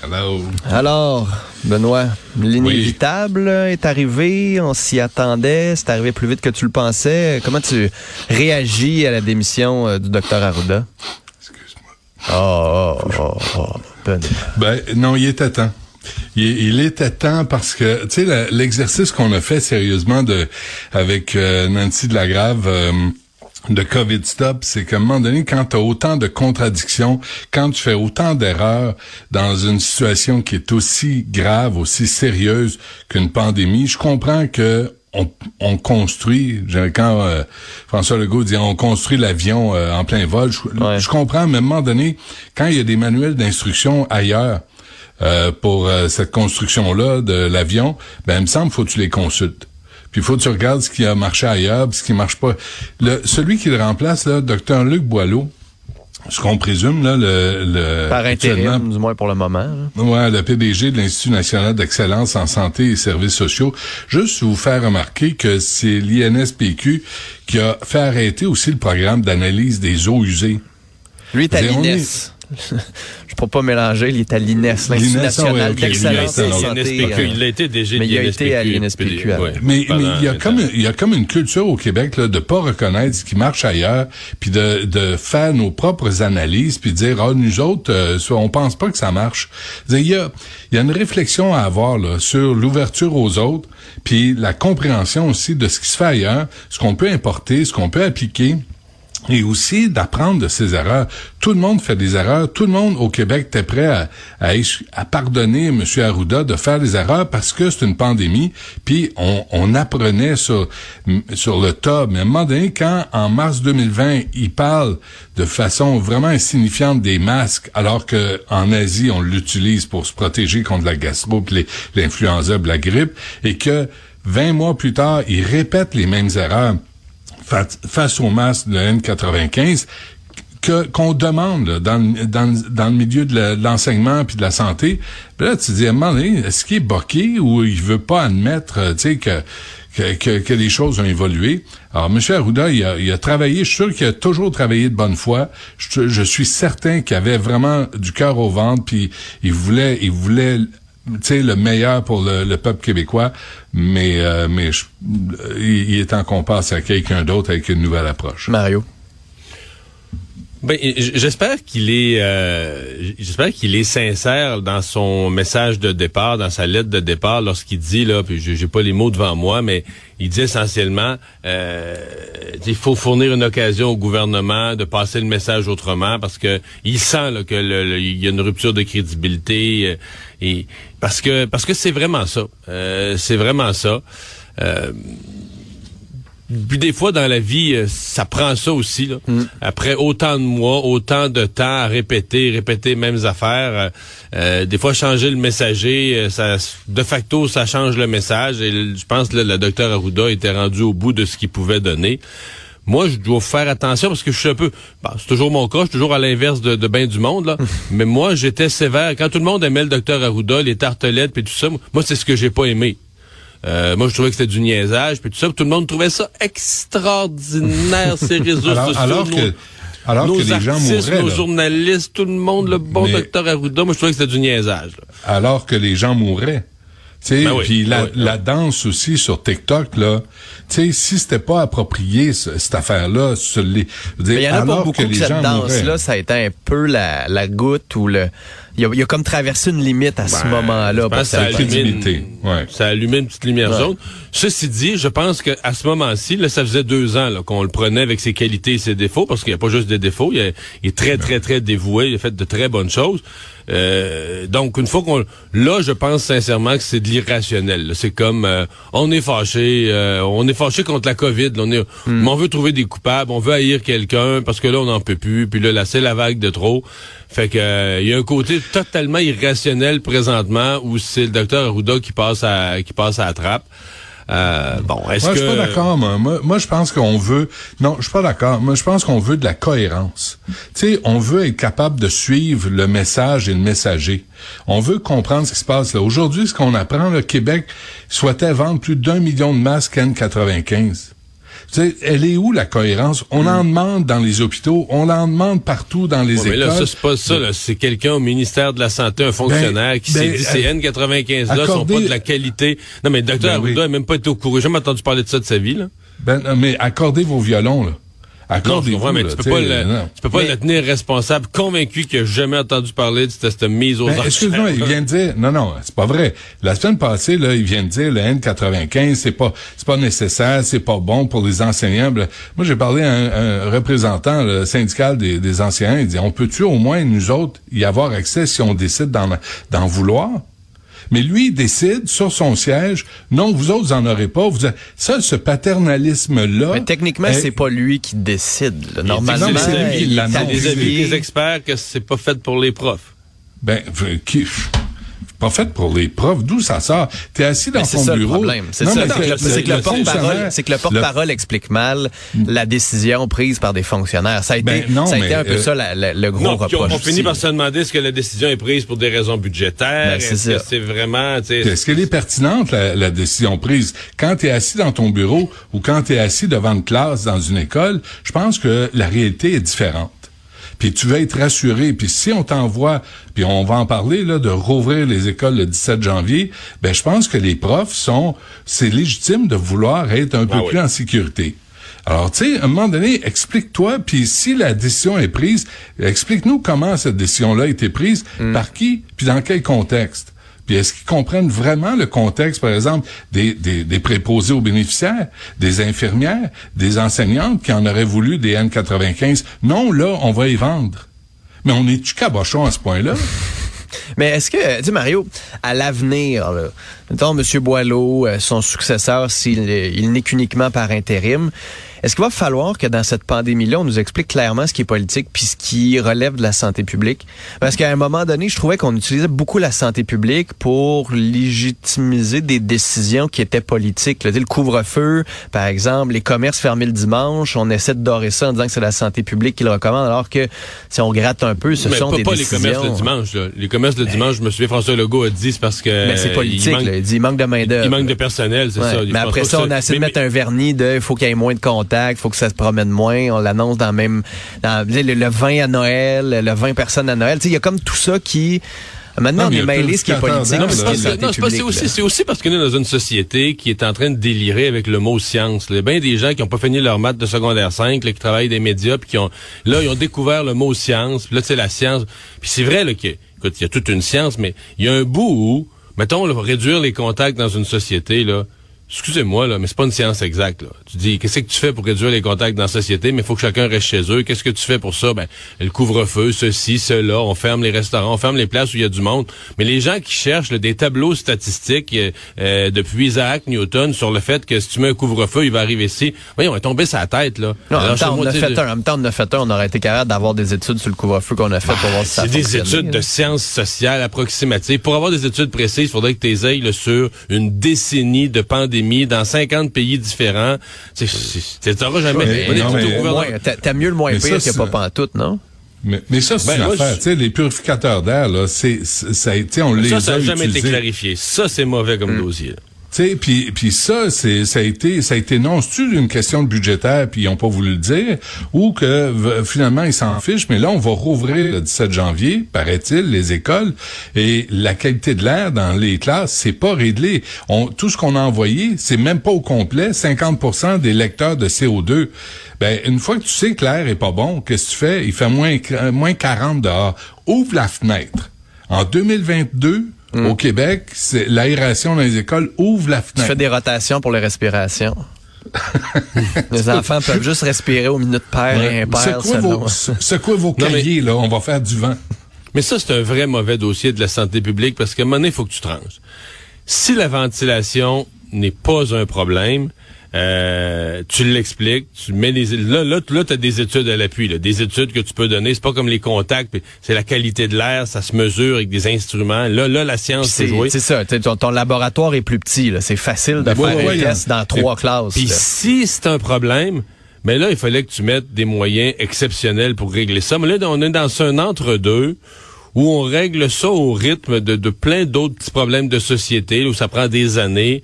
Hello. Alors, Benoît, l'inévitable est arrivé, on s'y attendait, c'est arrivé plus vite que tu le pensais. Comment tu réagis à la démission euh, du docteur Arruda? Excuse-moi. Oh, oh, oh, oh, Benoît. Ben, non, il était temps. Il, il était temps parce que, tu sais, l'exercice qu'on a fait sérieusement de avec euh, Nancy de la Grave euh, de COVID Stop, c'est qu'à un moment donné, quand tu as autant de contradictions, quand tu fais autant d'erreurs dans une situation qui est aussi grave, aussi sérieuse qu'une pandémie, je comprends que on, on construit, quand euh, François Legault dit on construit l'avion euh, en plein vol, je, Ouais. je comprends, mais à un moment donné, quand il y a des manuels d'instruction ailleurs, euh, pour euh, cette construction-là de l'avion, ben il me semble faut que tu les consultes. Puis il faut que tu regardes ce qui a marché ailleurs, puis ce qui marche pas. Le, celui qui le remplace, là, docteur Luc Boileau, ce qu'on présume, là, le, le Par intérim, du moins pour le moment. là. Ouais, le PDG de l'Institut national d'excellence en santé et services sociaux. Juste vous faire remarquer que c'est l'INSPQ qui a fait arrêter aussi le programme d'analyse des eaux usées. Lui est à l'INES. Peux pas mélanger, il est à l'INES, l'Institut national d'excellence en santé. il a été DG mais de il a été à l'INSPQ, Mais mais il y a 20 comme ans. il y a comme une culture au Québec là, de pas reconnaître ce qui marche ailleurs, puis de, de faire nos propres analyses, puis de dire ah nous autres euh, on pense pas que ça marche. Il y a il y a une réflexion à avoir là, sur l'ouverture aux autres, puis la compréhension aussi de ce qui se fait ailleurs, ce qu'on peut importer, ce qu'on peut appliquer et aussi d'apprendre de ses erreurs. Tout le monde fait des erreurs. Tout le monde au Québec était prêt à, pardonner M. Arruda de faire des erreurs parce que c'est une pandémie. Puis on, apprenait sur, le tas. Mais à quand en mars 2020, il parle de façon vraiment insignifiante des masques, alors que en Asie, on l'utilise pour se protéger contre la gastro, l'influenza, la grippe, et que 20 mois plus tard, il répète les mêmes erreurs face au masque de N95 que qu'on demande là, dans, dans, dans le milieu de l'enseignement puis de la santé. Là, tu te dis, est-ce qu'il est boqué ou il veut pas admettre, euh, tu sais, que, que, que, que les choses ont évolué? Alors, M. Arruda, il a, il a travaillé, je suis sûr qu'il a toujours travaillé de bonne foi. Je, je suis certain qu'il avait vraiment du cœur au ventre, puis il voulait, il voulait sais, le meilleur pour le, le peuple québécois, mais, euh, mais il est temps qu'on passe à quelqu'un d'autre avec une nouvelle approche. Mario. Ben, j'espère qu'il est, euh, j'espère qu'il est sincère dans son message de départ, dans sa lettre de départ, lorsqu'il dit là, puis j'ai pas les mots devant moi, mais il dit essentiellement, euh, il faut fournir une occasion au gouvernement de passer le message autrement, parce que il sent là, que le- le- il y a une rupture de crédibilité, euh, et parce que parce que c'est vraiment ça, Euh, c'est vraiment ça. Euh, puis des fois dans la vie, euh, ça prend ça aussi. Là. Après autant de mois, autant de temps à répéter, répéter les mêmes affaires, euh, euh, des fois changer le messager, ça, de facto, ça change le message. Et je pense que le docteur Arruda était rendu au bout de ce qu'il pouvait donner. Moi, je dois faire attention parce que je suis un peu... bon, c'est toujours mon cas, je suis toujours à l'inverse de, de bien du monde. là. Mais moi, j'étais sévère. Quand tout le monde aimait le docteur Arruda, les tartelettes, puis tout ça, moi, c'est ce que j'ai pas aimé. Euh, moi, je trouvais que c'était du niaisage, puis tout ça. puis Tout le monde trouvait ça extraordinaire, ces réseaux Alors, sociaux. alors que, alors nos que les gens artistes, mouraient, nos là. journalistes, tout le monde, le bon docteur Arruda, moi, je trouvais que c'était du niaisage. là. alors que les gens mouraient. Tu sais, Ben oui, puis la, ben oui. la danse aussi sur TikTok là, tu sais, si c'était pas approprié ce- cette affaire-là, sur les, je veux dire, Mais il y en a pas alors beaucoup que que, les cette gens mouraient. danse-là, ça a été un peu la, la goutte ou le. Il a, il a comme traversé une limite à ce Ben, moment-là. pour ça ouais. ça a allumé une petite lumière Ouais. jaune. Ceci dit, je pense qu'à ce moment-ci, là, ça faisait deux ans là, qu'on le prenait avec ses qualités et ses défauts, parce qu'il n'y a pas juste des défauts, il, est- il est très, très, très dévoué, il a fait de très bonnes choses. Euh, donc, une fois qu'on... Là, je pense sincèrement que c'est de l'irrationnel. là. C'est comme, euh, on est fâché, euh, on est fâché contre la COVID. là. on, est, mais on veut trouver des coupables, on veut haïr quelqu'un, parce que là, on n'en peut plus, puis là, là c'est la vague de trop. Fait que euh, il y a un côté totalement irrationnel présentement où c'est le docteur Arruda qui passe à qui passe à la trappe. Euh, bon, est-ce Moi, que... je suis pas d'accord, moi. Moi, moi, je pense qu'on veut... Non, je suis pas d'accord. Moi, je pense qu'on veut de la cohérence. Tu sais, on veut être capable de suivre le message et le messager. On veut comprendre ce qui se passe là. Aujourd'hui, ce qu'on apprend, le Québec souhaitait vendre plus d'un million de masques N95. Elle est où la cohérence? On en demande dans les hôpitaux, on en demande partout dans les Ouais, mais écoles. là, ça, c'est pas ça. là. C'est quelqu'un au ministère de la Santé, un fonctionnaire, qui ben, s'est dit ces euh, N95-là sont accordez- pas de la qualité. Non, mais le docteur Ben. Arruda n'a même pas été au courant. J'ai jamais entendu parler de ça de sa vie. Là. Ben, non, mais accordez vos violons, là. Accordez-vous, mais là, tu peux pas, le, non. tu peux pas Mais- le tenir responsable, convaincu qu'il a jamais entendu parler de cette, cette mise aux Ben, enchères. excuse-moi, il vient de dire, non, non, c'est pas vrai. La semaine passée, là, il vient de dire, le N95, c'est pas, c'est pas nécessaire, c'est pas bon pour les enseignants. Moi, j'ai parlé à un, un représentant le syndical des, des enseignants, il dit, on peut-tu au moins, nous autres, y avoir accès si on décide d'en, d'en vouloir? Mais lui, il décide sur son siège, non, vous autres, vous en aurez pas. Vous a- Ça, ce paternalisme-là. Mais techniquement, est- c'est pas lui qui décide. là. Normalement, c'est avis- il c'est des experts que c'est pas fait pour les profs. Ben, qui, pas fait pour les profs. D'où ça sort? T'es assis dans ton ça le bureau. problème. C'est ça. le- c'est que le porte-parole, fonctionnaire- c'est que le porte-parole explique mal la décision prise par des fonctionnaires. Ça a été, Ben, non, ça a été mais, un peu euh, ça la- la- le gros Non, puis on, reproche. on finit par se demander est-ce que la décision est prise pour des raisons budgétaires, Ben, c'est est-ce que c'est vraiment, tu sais, Est-ce qu'elle est pertinente, la, la décision prise? Quand tu es assis dans ton bureau ou quand tu es assis devant une classe dans une école, je pense que la réalité est différente. Puis tu veux être rassuré. Puis si on t'envoie, puis on va en parler là de rouvrir les écoles le 17 janvier, ben je pense que les profs sont, c'est légitime de vouloir être un peu Ah oui. plus en sécurité. Alors, tu sais, à un moment donné, explique-toi, puis si la décision est prise, explique-nous comment cette décision-là a été prise, par qui, puis dans quel contexte. Puis est-ce qu'ils comprennent vraiment le contexte, par exemple, des, des, préposés aux bénéficiaires, des infirmières, des enseignantes qui en auraient voulu des N95? Non, là, on va y vendre. Mais on est-tu cabochon à ce point-là? Mais est-ce que, sais, Mario, à l'avenir, mettons, M. Boileau, euh, son successeur, s'il est- il n'est qu'uniquement par intérim, est-ce qu'il va falloir que dans cette pandémie-là, on nous explique clairement ce qui est politique puis ce qui relève de la santé publique? Parce qu'à un moment donné, je trouvais qu'on utilisait beaucoup la santé publique pour légitimiser des décisions qui étaient politiques. sais, le couvre-feu, par exemple, les commerces fermés le dimanche, on essaie de dorer ça en disant que c'est la santé publique qui le recommande, alors que si on gratte un peu, ce mais sont pas, des pas les commerces le dimanche. Là. Les commerces le dimanche, je me souviens, François Legault a dit, c'est parce que Mais c'est euh, politique, il manque, là. Il dit il manque de main-d'œuvre. il manque de personnel, c'est Ouais. ça. Mais après ça, on a essayé de mettre un vernis de il faut qu'il y ait moins de contacts, il faut que ça se promène moins. On l'annonce dans même. Dans, le, le vin à Noël, le 20 personnes à Noël. Tu sais, Il y a comme tout ça qui. Maintenant, Non, on est y mêlé ce qui est politique. Non, mais c'est là. pas ce qui ça. est Non, c'est pas- c'est public, aussi, aussi parce qu'on est dans une société qui est en train de délirer avec le mot science. Il y a bien des gens qui n'ont pas fini leur maths de secondaire 5, là, qui travaillent des médias, puis qui ont, là, ils ont découvert le mot science. Puis là, c'est la science. Puis c'est vrai, là, que, écoute, il y a toute une science, mais il y a un bout où, mettons, là, réduire les contacts dans une société, là, Excusez-moi, là, mais c'est pas une science exacte. Là. Tu dis, qu'est-ce que tu fais pour réduire les contacts dans la société, mais il faut que chacun reste chez eux. Qu'est-ce que tu fais pour ça? Ben, le couvre-feu, ceci, cela, on ferme les restaurants, on ferme les places où il y a du monde. Mais les gens qui cherchent là, des tableaux statistiques euh, euh, depuis Isaac Newton sur le fait que si tu mets un couvre-feu, il va arriver ici. Voyons, on est tombé sa tête, là. Non, en Alors, même temps, on a fait un. En même temps, on a fait un. On aurait été capable d'avoir des études sur le couvre-feu qu'on a fait pour voir si ça C'est des études là. de sciences sociales approximatives. Pour avoir des études précises, il faudrait que tu ailles là, sur une décennie de pandémie dans 50 pays différents. Tu n'auras jamais... Mais- on est non, tout mais- au Au gouvernement. moins, t'as- mieux le moins Mais pire ça, que pas c'est- pantoute, non? Mais, mais ça, c'est Ben, une moi, affaire. je- Tu sais, les purificateurs d'air, là, c'est, c'est- ça a été, on les Ça, ça a n'a jamais été clarifié. Ça, c'est mauvais comme Hmm. dossier. Puis puis ça c'est ça a été ça a été non, c'est une question de budgétaire puis ils ont pas voulu le dire ou que finalement ils s'en fichent mais là on va rouvrir le 17 janvier, paraît-il, les écoles et la qualité de l'air dans les classes, c'est pas réglé. On tout ce qu'on a envoyé, c'est même pas au complet, 50% des lecteurs de CO2. Ben une fois que tu sais que l'air est pas bon, qu'est-ce que tu fais? Il fait moins qu- moins 40 dehors. Ouvre la fenêtre. En 2022 au Québec, c'est l'aération dans les écoles ouvre la Tu fenêtre. fais des rotations pour les respirations. les enfants peuvent juste respirer aux minutes paires et impaires. Secouez vos, se- secouez vos cahiers, là, on va faire du vent. Mais ça, c'est un vrai mauvais dossier de la santé publique parce qu'à un moment donné, il faut que tu tranches. Si la ventilation n'est pas un problème, Euh, tu l'expliques, tu mets les là là là as des études à l'appui, là, des études que tu peux donner. C'est pas comme les contacts, c'est la qualité de l'air, ça se mesure avec des instruments. Là là la science c'est jouer. C'est ça. Ton, ton, laboratoire est plus petit. C'est facile de faire un test dans trois classes. Puis si c'est un problème, mais là il fallait que tu mettes des moyens exceptionnels pour régler ça. Mais là on est dans un entre deux où on règle ça au rythme de, de plein d'autres petits problèmes de société où ça prend des années.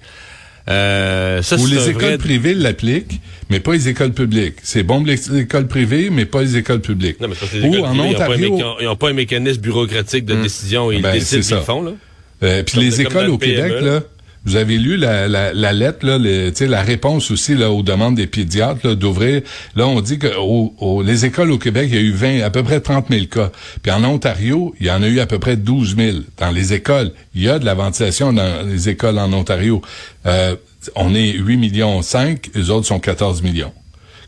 Euh, ça, Où les écoles privées l'appliquent, mais pas les écoles publiques. C'est bon les écoles privées, mais pas les écoles publiques. Non, mais parce que les écoles en Ontario, ils n'ont pas, un mécanisme bureaucratique de hmm. décision. Ils ben, décident ce qu'ils font. Là. Euh, puis les écoles au Québec, là, vous avez lu la, la, la lettre, là, la réponse aussi là, aux demandes des pédiatres d'ouvrir. Là, on dit que les écoles au Québec, il y a eu 20, à peu près 30 000 cas. Puis en Ontario, il y en a eu à peu près 12 000 dans les écoles. Il y a de la ventilation dans les écoles en Ontario. Euh, on est 8 millions 5, les autres sont 14 millions.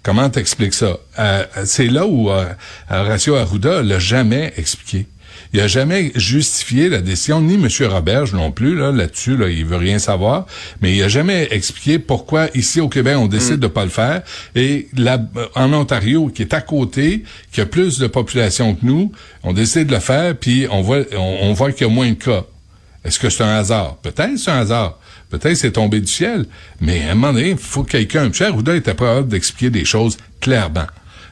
Comment t'expliques ça? Euh, c'est là où euh, Horacio Arruda l'a jamais expliqué. Il a jamais justifié la décision, ni M. Roberge non plus, là, là-dessus, là, il veut rien savoir, mais il a jamais expliqué pourquoi ici au Québec, on décide mm. de pas le faire, et là, en Ontario, qui est à côté, qui a plus de population que nous, on décide de le faire, puis on voit, on, voit qu'il y a moins de cas. Est-ce que c'est un hasard? Peut-être c'est un hasard. Peut-être c'est tombé du ciel. Mais à un moment donné, il faut que quelqu'un, Cher Rouda était pas d'expliquer des choses clairement,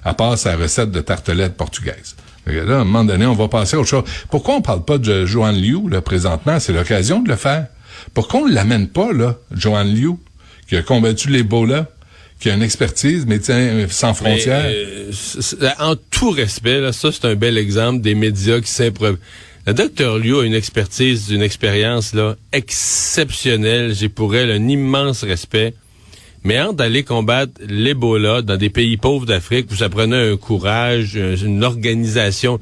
à part sa recette de tartelette portugaise. Là, à un moment donné, on va passer à autre chose. Pourquoi on parle pas de Joanne Liu, là, présentement? C'est l'occasion de le faire. Pourquoi on ne l'amène pas, là, Joanne Liu, qui a combattu l'Ebola, qui a une expertise, médecin sans frontières? Euh, en tout respect, là, ça, c'est un bel exemple des médias qui s'improvisent. Le docteur Liu a une expertise, une expérience là exceptionnelle. J'ai pour elle un immense respect. Mais entre d'aller combattre l'Ebola dans des pays pauvres d'Afrique ça prenait un courage, une organisation,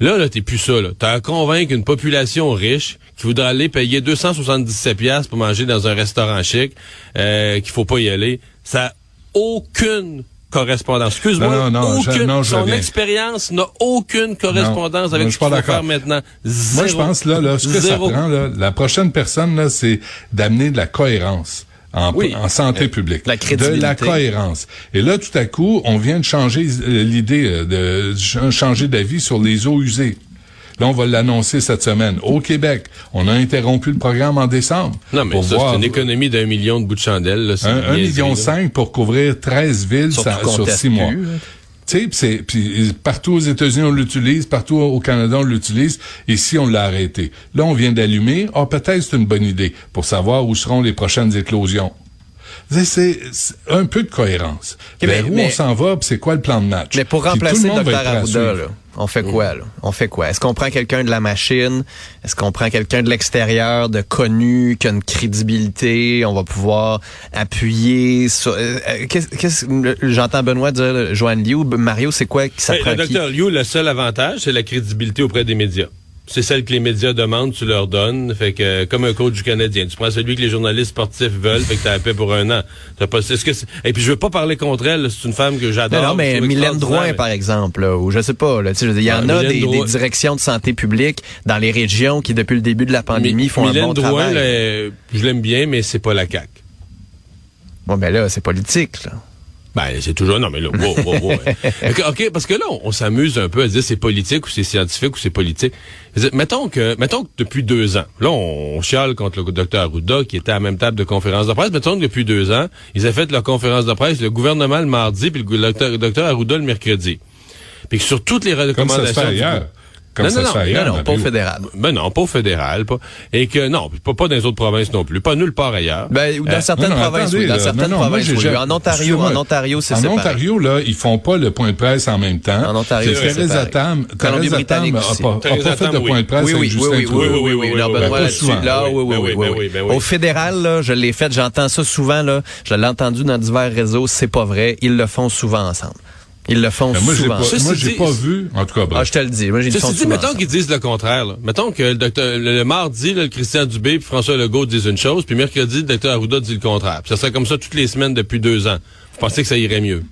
là, là, t'es plus ça, là. T'as à convaincre une population riche qui voudra aller payer 277 pièces pour manger dans un restaurant chic, euh, qu'il faut pas y aller. Ça a aucune correspondance. Excuse-moi, non, non, aucune, non, son expérience n'a aucune correspondance avec ce qu'il faut faire maintenant. Moi, je pense, là, là ce que ça prend, là, la prochaine personne, là, c'est d'amener de la cohérence en, santé publique. La de la cohérence. Et là, tout à coup, on vient de changer euh, l'idée, euh, de changer d'avis sur les eaux usées. Là, on va l'annoncer cette semaine. Au Québec, on a interrompu le programme en décembre. Non, mais ça, c'est une économie d'un million de bouts de chandelle. Là, un, million cinq pour couvrir 13 villes sur six mois. Partout aux États-Unis on l'utilise, partout au Canada on l'utilise. Ici on l'a arrêté. Là on vient d'allumer. Ah peut-être c'est une bonne idée pour savoir où seront les prochaines éclosions. C'est un peu de cohérence. Vers où on s'en va, c'est quoi le plan de match? Mais pour remplacer le Dr Arruda, on fait quoi là? On fait quoi? Est-ce qu'on prend quelqu'un de la machine? Est-ce qu'on prend quelqu'un de l'extérieur, de connu, qui a une crédibilité? On va pouvoir appuyer sur. Euh, euh, qu'est-ce J'entends Benoît dire Joanne Liu. Mario, c'est quoi qui ça Le docteur Liu, le seul avantage, c'est la crédibilité auprès des médias c'est celle que les médias demandent, tu leur donnes. Fait que comme un coach du Canadien, tu prends celui que les journalistes sportifs veulent, fait que t'as la paix pour un an. pas, est-ce que et puis je veux pas parler contre elle, c'est une femme que j'adore. Non, mais Mylène Drouin par exemple, ou je sais pas, il y en a des, directions de santé publique dans les régions qui depuis le début de la pandémie font un bon Drouin, travail. je l'aime bien, mais c'est pas la CAQ. Bon ben là, c'est politique là. Ben, c'est toujours... Non, mais là, wow, wow, wow. OK, parce que là, on, s'amuse un peu à dire c'est politique ou c'est scientifique ou c'est politique. Mettons que, mettons que depuis deux ans, là, on, chiale contre le docteur Arruda qui était à la même table de conférence de presse. Mettons que depuis deux ans, ils ont fait leur conférence de presse, le gouvernement le mardi, puis le docteur, docteur Arruda le mercredi. Puis que sur toutes les recommandations... Comme non, ça non, non, non, pas au fédéral. Ben non, pas au fédéral. Pas. Et que non, pas, pas dans les autres provinces non plus. Pas nulle part ailleurs. Ben, ou dans euh, certaines provinces, oui. Dans certaines provinces, oui. En Ontario, en Ontario, c'est En Ontario, là, ils font pas le point de presse en même temps. En Ontario, c'est Thérèse Tam, Thérèse Tam n'a pas, fait de point de presse avec Justin oui, oui, oui, oui, oui. Benoît là, oui, oui, oui, oui. Au fédéral, là, je l'ai fait, j'entends ça souvent, là. Je l'ai entendu dans divers réseaux, c'est pas vrai. Ils le font souvent ensemble. Ils le font moi, souvent. Pas, moi, j'ai pas vu, en tout cas. Ah, je te le dis. Moi, j'ai dit, mettons qu'ils disent le contraire. Là. Mettons que le, docteur, le, mardi, le Christian Dubé et François Legault disent une chose, puis mercredi, le docteur Arruda dit le contraire. Puis ça serait comme ça toutes les semaines depuis deux ans. Vous pensez que ça irait mieux?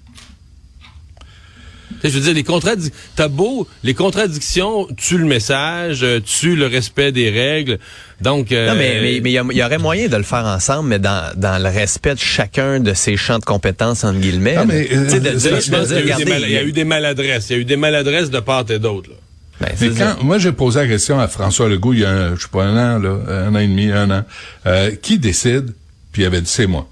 Je veux dire, les contradictions, t'as beau, les contradictions tuent le message, euh, tuent le respect des règles. Donc, euh, non, mais mais il y, aurait moyen de le faire ensemble, mais dans, dans le respect de chacun de ses champs de compétences entre guillemets. Non, mais il y a eu des maladresses, il y a eu des maladresses de part et d'autre. Ben, mais quand, moi, j'ai posé la question à François Legault il y a, un, je sais pas, un an, là, un an et demi, un an, euh, qui décide? Puis il avait dit, c'est moi.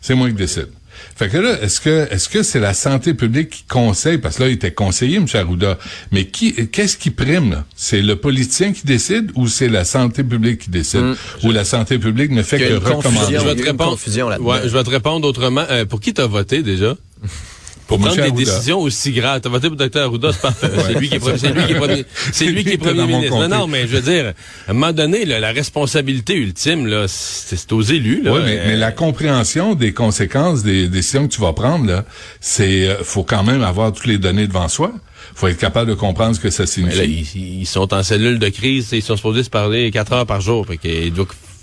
C'est moi qui décide. Fait que là, est-ce que est-ce que c'est la santé publique qui conseille parce que là il était conseiller M. Arruda, mais qui qu'est-ce qui prime là? C'est le politicien qui décide ou c'est la santé publique qui décide? Hum. ou la santé publique ne fait que recommander? Je vais te répondre ouais, je vais te répondre autrement. Euh, pour qui t'as voté déjà? pour prendre des décisions aussi graves. T'as voté pour Dr. Arruda, c'est parfait. C'est lui qui est premier, c'est lui qui est premier, c'est lui qui est premier ministre. Non, non, mais je veux dire, à un moment donné, là, la responsabilité ultime, là, c'est aux élus, là. Oui, mais, mais, la compréhension des conséquences des décisions que tu vas prendre, là, c'est, euh, faut quand même avoir toutes les données devant soi faut être capable de comprendre ce que ça signifie. Là, ils, sont en cellule de crise, ils sont supposés se parler quatre heures par jour. Fait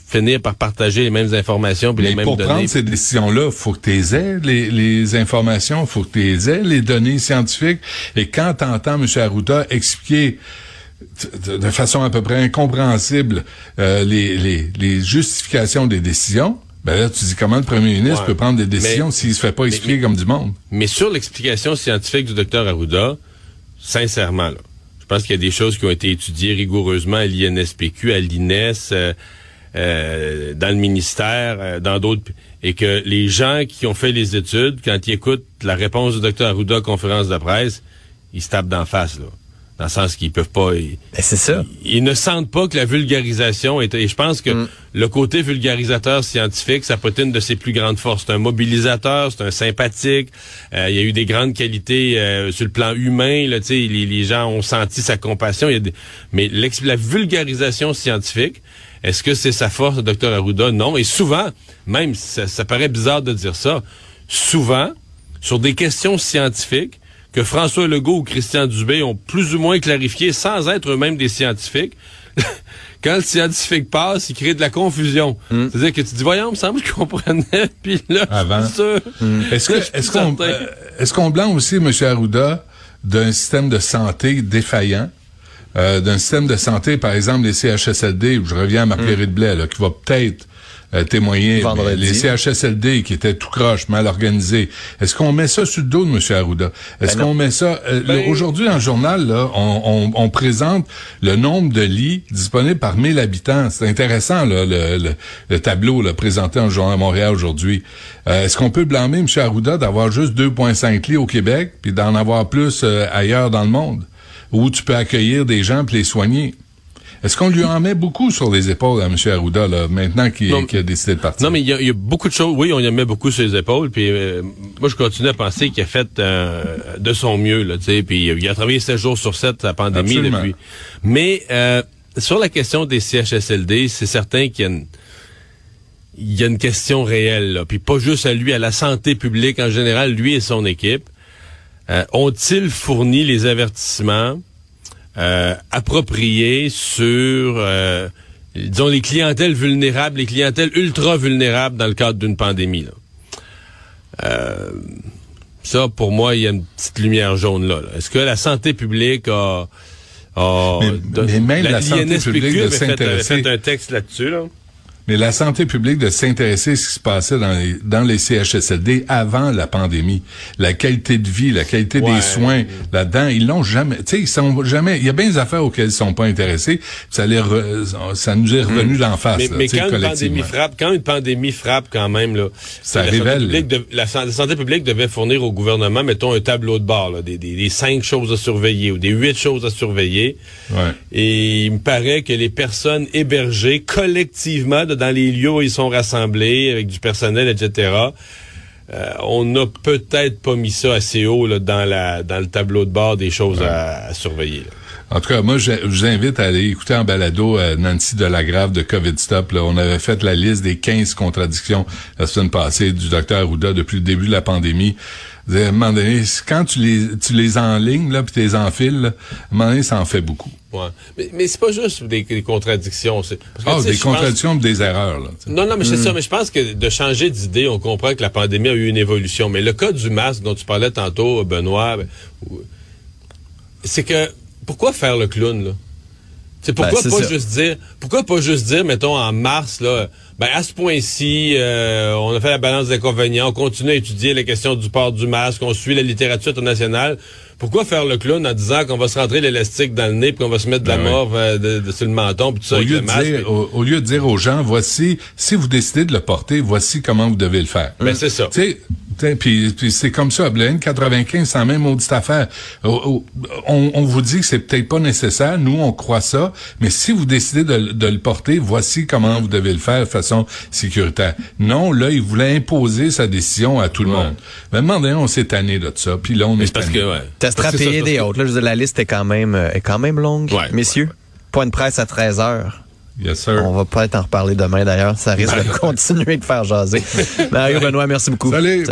finir par partager les mêmes informations puis les mêmes données. pour prendre ces décisions-là, faut que tu aies les, les informations, faut que tu aies les données scientifiques. Et quand tu entends M. Arruda expliquer de façon à peu près incompréhensible euh, les, les, les justifications des décisions, ben là, tu dis comment le premier ministre peut prendre des décisions s'il se fait pas expliquer comme du monde? Mais sur l'explication scientifique du docteur Arruda, sincèrement, là, je pense qu'il y a des choses qui ont été étudiées rigoureusement à l'INSPQ, à l'INES, euh, euh, dans le ministère, euh, dans d'autres, et que les gens qui ont fait les études, quand ils écoutent la réponse du docteur Arruda conférence de presse, ils se tapent d'en face, là. Dans le sens qu'ils peuvent pas. Ben, c'est ça. Ils, ne sentent pas que la vulgarisation est. Et je pense que mm. le côté vulgarisateur scientifique, ça peut être une de ses plus grandes forces. C'est un mobilisateur, c'est un sympathique. Euh, il y a eu des grandes qualités sur le plan humain. Là, les, les gens ont senti sa compassion. Il y a des... Mais la vulgarisation scientifique, est-ce que c'est sa force, docteur Arruda? Non. Et souvent, même, ça, ça, paraît bizarre de dire ça, souvent, sur des questions scientifiques, que François Legault ou Christian Dubé ont plus ou moins clarifié sans être eux-mêmes des scientifiques, quand le scientifique passe, il crée de la confusion. Hmm. C'est-à-dire que tu dis, voyons, il me semble que je comprenais, puis là, Avant. Hmm. Est-ce que, est-ce qu'on, euh, est-ce qu'on blâme aussi M. Arruda d'un système de santé défaillant? Euh, d'un système de santé, par exemple les CHSLD, où je reviens à Marguerite mm. Blais, là, qui va peut-être euh, témoigner les CHSLD qui étaient tout croche, mal organisés. Est-ce qu'on met ça sur le dos de M. Arruda? Est-ce ben qu'on met ça... Euh, ben aujourd'hui, dans le journal, là, on, on, présente le nombre de lits disponibles par 1000 habitants. C'est intéressant, là, le, le, tableau là, présenté dans le journal Montréal aujourd'hui. Est-ce qu'on peut blâmer M. Arruda d'avoir juste 2,5 lits au Québec, puis d'en avoir plus ailleurs dans le monde? Où tu peux accueillir des gens et les soigner. Est-ce qu'on lui en met beaucoup sur les épaules à M. Arruda, là, maintenant qu'il a décidé de partir? Non, mais il y, a beaucoup de choses. Oui, on lui en met beaucoup sur les épaules. Puis euh, moi, je continue à penser qu'il a fait euh, de son mieux, là, tu sais. Puis il a travaillé 7 jours sur 7 la pandémie depuis. Mais euh, sur la question des CHSLD, c'est certain qu'il y a une il y a une question réelle, là. puis pas juste à lui, à la santé publique en général, lui et son équipe. Euh, ont-ils fourni les avertissements euh, appropriés sur, euh, disons, les clientèles vulnérables, les clientèles ultra vulnérables dans le cadre d'une pandémie? ça, pour moi, il y a une petite lumière jaune là. Est-ce que la santé publique a... mais, même la, santé publique de s'intéresser... un texte là-dessus, là? Mais la santé publique de s'intéresser à ce qui se passait dans les, dans les CHSLD avant la pandémie. La qualité de vie, la qualité des soins là-dedans, ils l'ont jamais, tu sais, ils sont jamais, il y a bien des affaires auxquelles ils sont pas intéressés. Ça, les ça nous est revenu hmm. d'en face. Mais, mais quand une pandémie frappe, quand une pandémie frappe quand même, là, ça la révèle. Santé de, la, santé publique devait fournir au gouvernement, mettons, un tableau de bord, là, des, des, des, cinq choses à surveiller ou des huit choses à surveiller. Ouais. Et il me paraît que les personnes hébergées collectivement de dans les lieux où ils sont rassemblés, avec du personnel, etc., euh, on n'a peut-être pas mis ça assez haut là, dans, la, dans le tableau de bord des choses à, surveiller. En tout cas, moi, je, vous invite à aller écouter en balado euh, Nancy Delagrave de COVID Stop. On avait fait la liste des 15 contradictions la semaine passée du docteur Arruda depuis le début de la pandémie. À un moment donné, quand tu les, tu les enlignes, là, puis tu les enfiles, à un moment donné, ça en fait beaucoup. Ouais. Mais, mais c'est pas juste des, des contradictions. parce que, Ah, sais, des je pense- contradictions, des erreurs. Là. Non, non, mais c'est ça. Mais je pense que de changer d'idée, on comprend que la pandémie a eu une évolution. Mais le cas du masque dont tu parlais tantôt, Benoît, ben, c'est que pourquoi faire le clown là? C'est pourquoi Ben, c'est pas ça. juste dire pourquoi pas juste dire mettons en mars là ben à ce point-ci euh, on a fait la balance des inconvénients on continue à étudier les questions du port du masque on suit la littérature internationale pourquoi faire le clown en disant qu'on va se rentrer l'élastique dans le nez puis qu'on va se mettre de la Ben morve euh, de, de- sur le menton puis tout ça Au lieu, de masque? dire, puis- au, au lieu de dire aux gens, voici, si vous décidez de le porter, voici comment vous devez le faire. Ben, c'est ça. Puis, puis c'est comme ça, Blaine, 95, c'est la même maudite affaire. On, on vous dit que c'est peut-être pas nécessaire, nous on croit ça, mais si vous décidez de, le- de le porter, voici comment vous devez le faire de façon sécuritaire. Non, là, il voulait imposer sa décision à tout le Ouais. monde. Ben, à donné, on s'est tanné de ça, puis là, on Mais est parce tanné. que ouais. Parce et que- autres. Là, je veux dire, la liste est quand même, euh, est quand même longue, Ouais, messieurs. ouais, ouais. Point de presse à 13 heures. Yes, sir. On va peut-être en reparler demain d'ailleurs. Ça risque de continuer de faire jaser. Mario Benoît, merci beaucoup. Salut.